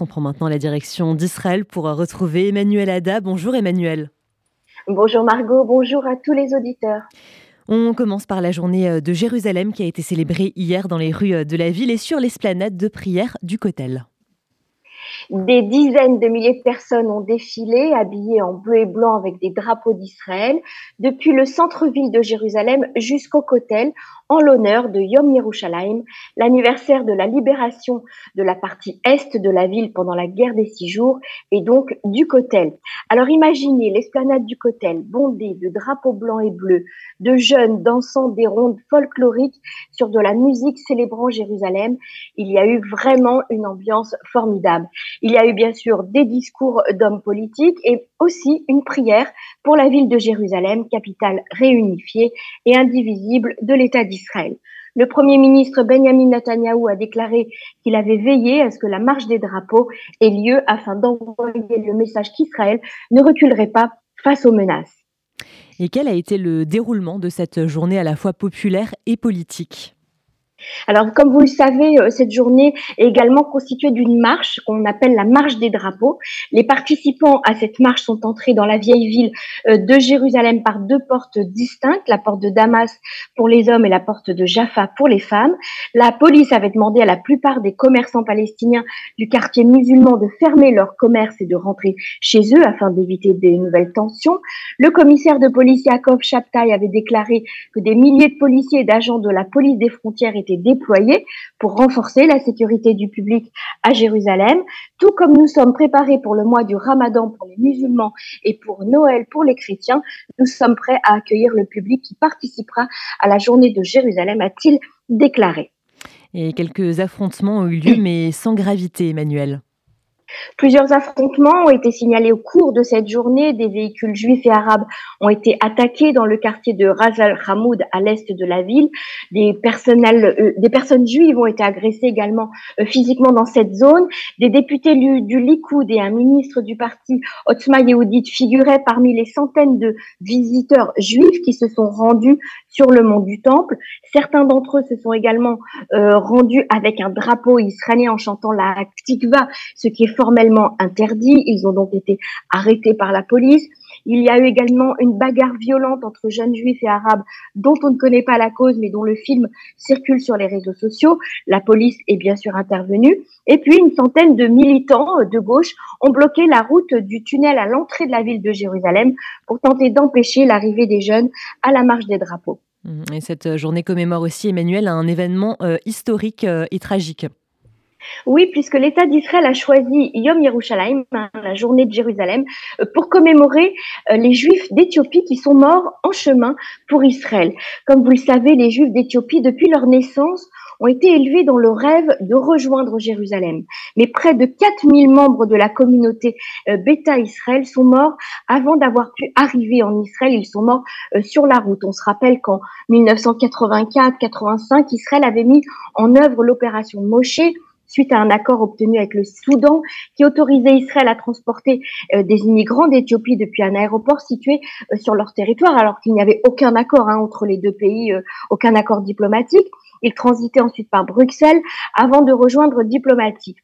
On prend maintenant la direction d'Israël pour retrouver Emmanuel Ada. Bonjour Emmanuel. Bonjour Margot, bonjour à tous les auditeurs. On commence par la journée de Jérusalem qui a été célébrée hier dans les rues de la ville et sur l'esplanade de prière du Kotel. Des dizaines de milliers de personnes ont défilé, habillées en bleu et blanc avec des drapeaux d'Israël, depuis le centre-ville de Jérusalem jusqu'au Kotel, en l'honneur de Yom Yerushalayim, l'anniversaire de la libération de la partie est de la ville pendant la guerre des six jours et donc du Kotel. Alors imaginez l'esplanade du Kotel bondée de drapeaux blancs et bleus, de jeunes dansant des rondes folkloriques sur de la musique célébrant Jérusalem. Il y a eu vraiment une ambiance formidable. Il y a eu bien sûr des discours d'hommes politiques et aussi une prière pour la ville de Jérusalem, capitale réunifiée et indivisible de l'État d'Israël. Le Premier ministre Benjamin Netanyahou a déclaré qu'il avait veillé à ce que la marche des drapeaux ait lieu afin d'envoyer le message qu'Israël ne reculerait pas face aux menaces. Et quel a été le déroulement de cette journée à la fois populaire et politique? Alors, comme vous le savez, euh, cette journée est également constituée d'une marche qu'on appelle la marche des drapeaux. Les participants à cette marche sont entrés dans la vieille ville euh, de Jérusalem par deux portes distinctes, la porte de Damas pour les hommes et la porte de Jaffa pour les femmes. La police avait demandé à la plupart des commerçants palestiniens du quartier musulman de fermer leur commerce et de rentrer chez eux afin d'éviter des nouvelles tensions. Le commissaire de police Yaakov Shabtai avait déclaré que des milliers de policiers et d'agents de la police des frontières déployés pour renforcer la sécurité du public à Jérusalem, tout comme nous sommes préparés pour le mois du Ramadan pour les musulmans et pour Noël pour les chrétiens, nous sommes prêts à accueillir le public qui participera à la journée de Jérusalem, a-t-il déclaré. Et quelques affrontements ont eu lieu, mais sans gravité, Emmanuel. Plusieurs affrontements ont été signalés au cours de cette journée. Des véhicules juifs et arabes ont été attaqués dans le quartier de Ras al Hamoud à l'est de la ville. Des, euh, des personnes juives ont été agressées également euh, physiquement dans cette zone. Des députés du, du, Likoud et un ministre du parti Otzma Yehudit figuraient parmi les centaines de visiteurs juifs qui se sont rendus sur le mont du Temple. Certains d'entre eux se sont également euh, rendus avec un drapeau israélien en chantant la Tikva, ce qui est formellement interdit. Ils ont donc été arrêtés par la police. Il y a eu également une bagarre violente entre jeunes juifs et arabes dont on ne connaît pas la cause, mais dont le film circule sur les réseaux sociaux. La police est bien sûr intervenue. Et puis, une centaine de militants de gauche ont bloqué la route du tunnel à l'entrée de la ville de Jérusalem pour tenter d'empêcher l'arrivée des jeunes à la marche des drapeaux. Et cette journée commémore aussi, Emmanuel, un événement euh, historique euh, et tragique. Oui, puisque l'État d'Israël a choisi Yom Yerushalayim, hein, la journée de Jérusalem, euh, pour commémorer euh, les Juifs d'Éthiopie qui sont morts en chemin pour Israël. Comme vous le savez, les Juifs d'Éthiopie, depuis leur naissance, ont été élevés dans le rêve de rejoindre Jérusalem. Mais près de 4000 membres de la communauté euh, Beta Israël sont morts avant d'avoir pu arriver en Israël. Ils sont morts sur la route. On se rappelle qu'en 1984-85, Israël avait mis en œuvre l'opération Moshe suite à un accord obtenu avec le Soudan qui autorisait Israël à transporter euh, des immigrants d'Éthiopie depuis un aéroport situé euh, sur leur territoire, alors qu'il n'y avait aucun accord hein, entre les deux pays, euh, aucun accord diplomatique. Ils transitaient ensuite par Bruxelles avant de rejoindre diplomatique.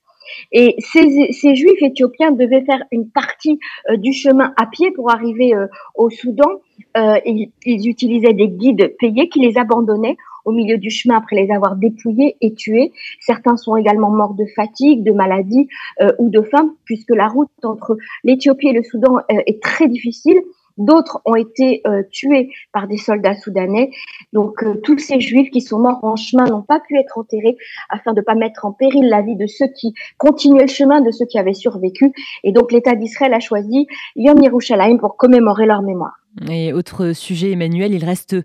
Et ces, ces, juifs éthiopiens devaient faire une partie du chemin à pied pour arriver au Soudan. ils, ils, utilisaient des guides payés qui les abandonnaient au milieu du chemin après les avoir dépouillés et tués. Certains sont également morts de fatigue, de maladie euh, ou de faim, puisque la route entre l'Éthiopie et le Soudan euh, est très difficile. D'autres ont été euh, tués par des soldats soudanais. Donc tous ces juifs qui sont morts en chemin n'ont pas pu être enterrés afin de ne pas mettre en péril la vie de ceux qui continuaient le chemin, de ceux qui avaient survécu. Et donc l'État d'Israël a choisi Yom Yerushalayim pour commémorer leur mémoire. Et autre sujet, Emmanuel, il reste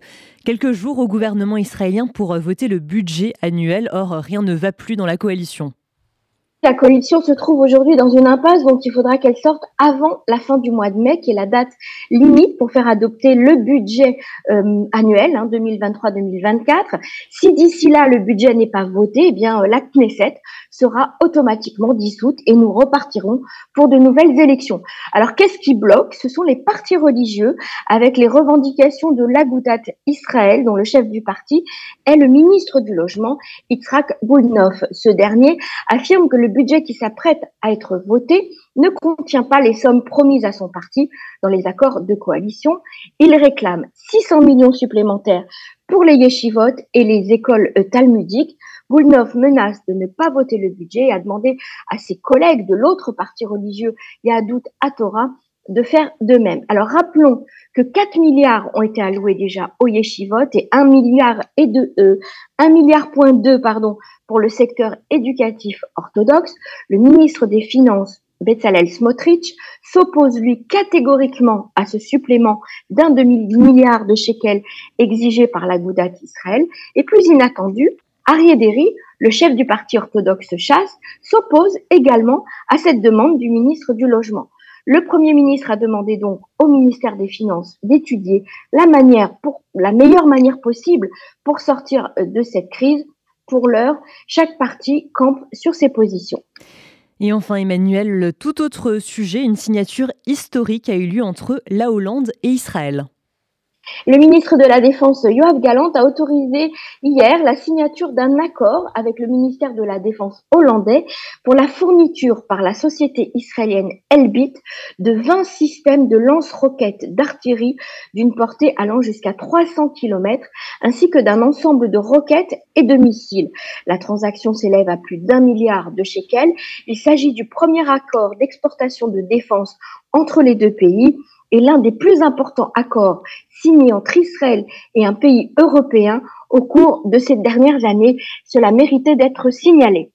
quelques jours au gouvernement israélien pour voter le budget annuel. Or, rien ne va plus dans la coalition. La coalition se trouve aujourd'hui dans une impasse, donc il faudra qu'elle sorte avant la fin du mois de mai, qui est la date limite pour faire adopter le budget euh, annuel hein, 2023-2024. Si d'ici là le budget n'est pas voté, eh bien euh, la Knesset sera automatiquement dissoute et nous repartirons pour de nouvelles élections. Alors qu'est-ce qui bloque? Ce sont les partis religieux avec les revendications de l'Agoutat Israël, dont le chef du parti est le ministre du Logement, Yitzhak Goudnoff. Ce dernier affirme que le budget qui s'apprête à être voté ne contient pas les sommes promises à son parti dans les accords de coalition. Il réclame 600 millions supplémentaires pour les yeshivot et les écoles talmudiques. Goulnov menace de ne pas voter le budget et a demandé à ses collègues de l'autre parti religieux, Yahadut Torah, de faire de même. Alors rappelons que 4 milliards ont été alloués déjà au yeshivot et 1 milliard et de euh, 1 milliard point 2 pardon pour le secteur éducatif orthodoxe. Le ministre des Finances Bezalel Smotrich s'oppose lui catégoriquement à ce supplément d'un demi-milliard de shekels exigé par la Goudat Israël. Et plus inattendu, Ariéderi, le chef du parti orthodoxe Chasse, s'oppose également à cette demande du ministre du Logement. Le Premier ministre a demandé donc au ministère des Finances d'étudier la manière pour la meilleure manière possible pour sortir euh, de cette crise. Pour l'heure, chaque parti campe sur ses positions. Et enfin, Emmanuel, tout autre sujet, une signature historique a eu lieu entre la Hollande et Israël. Le ministre de la Défense, Yoav Galant, a autorisé hier la signature d'un accord avec le ministère de la Défense hollandais pour la fourniture par la société israélienne Elbit de 20 systèmes de lance-roquettes d'artillerie d'une portée allant jusqu'à 300 km, ainsi que d'un ensemble de roquettes et de missiles. La transaction s'élève à plus d'un milliard de shekels. Il s'agit du premier accord d'exportation de défense entre les deux pays est l'un des plus importants accords signés entre Israël et un pays européen au cours de ces dernières années. Cela méritait d'être signalé.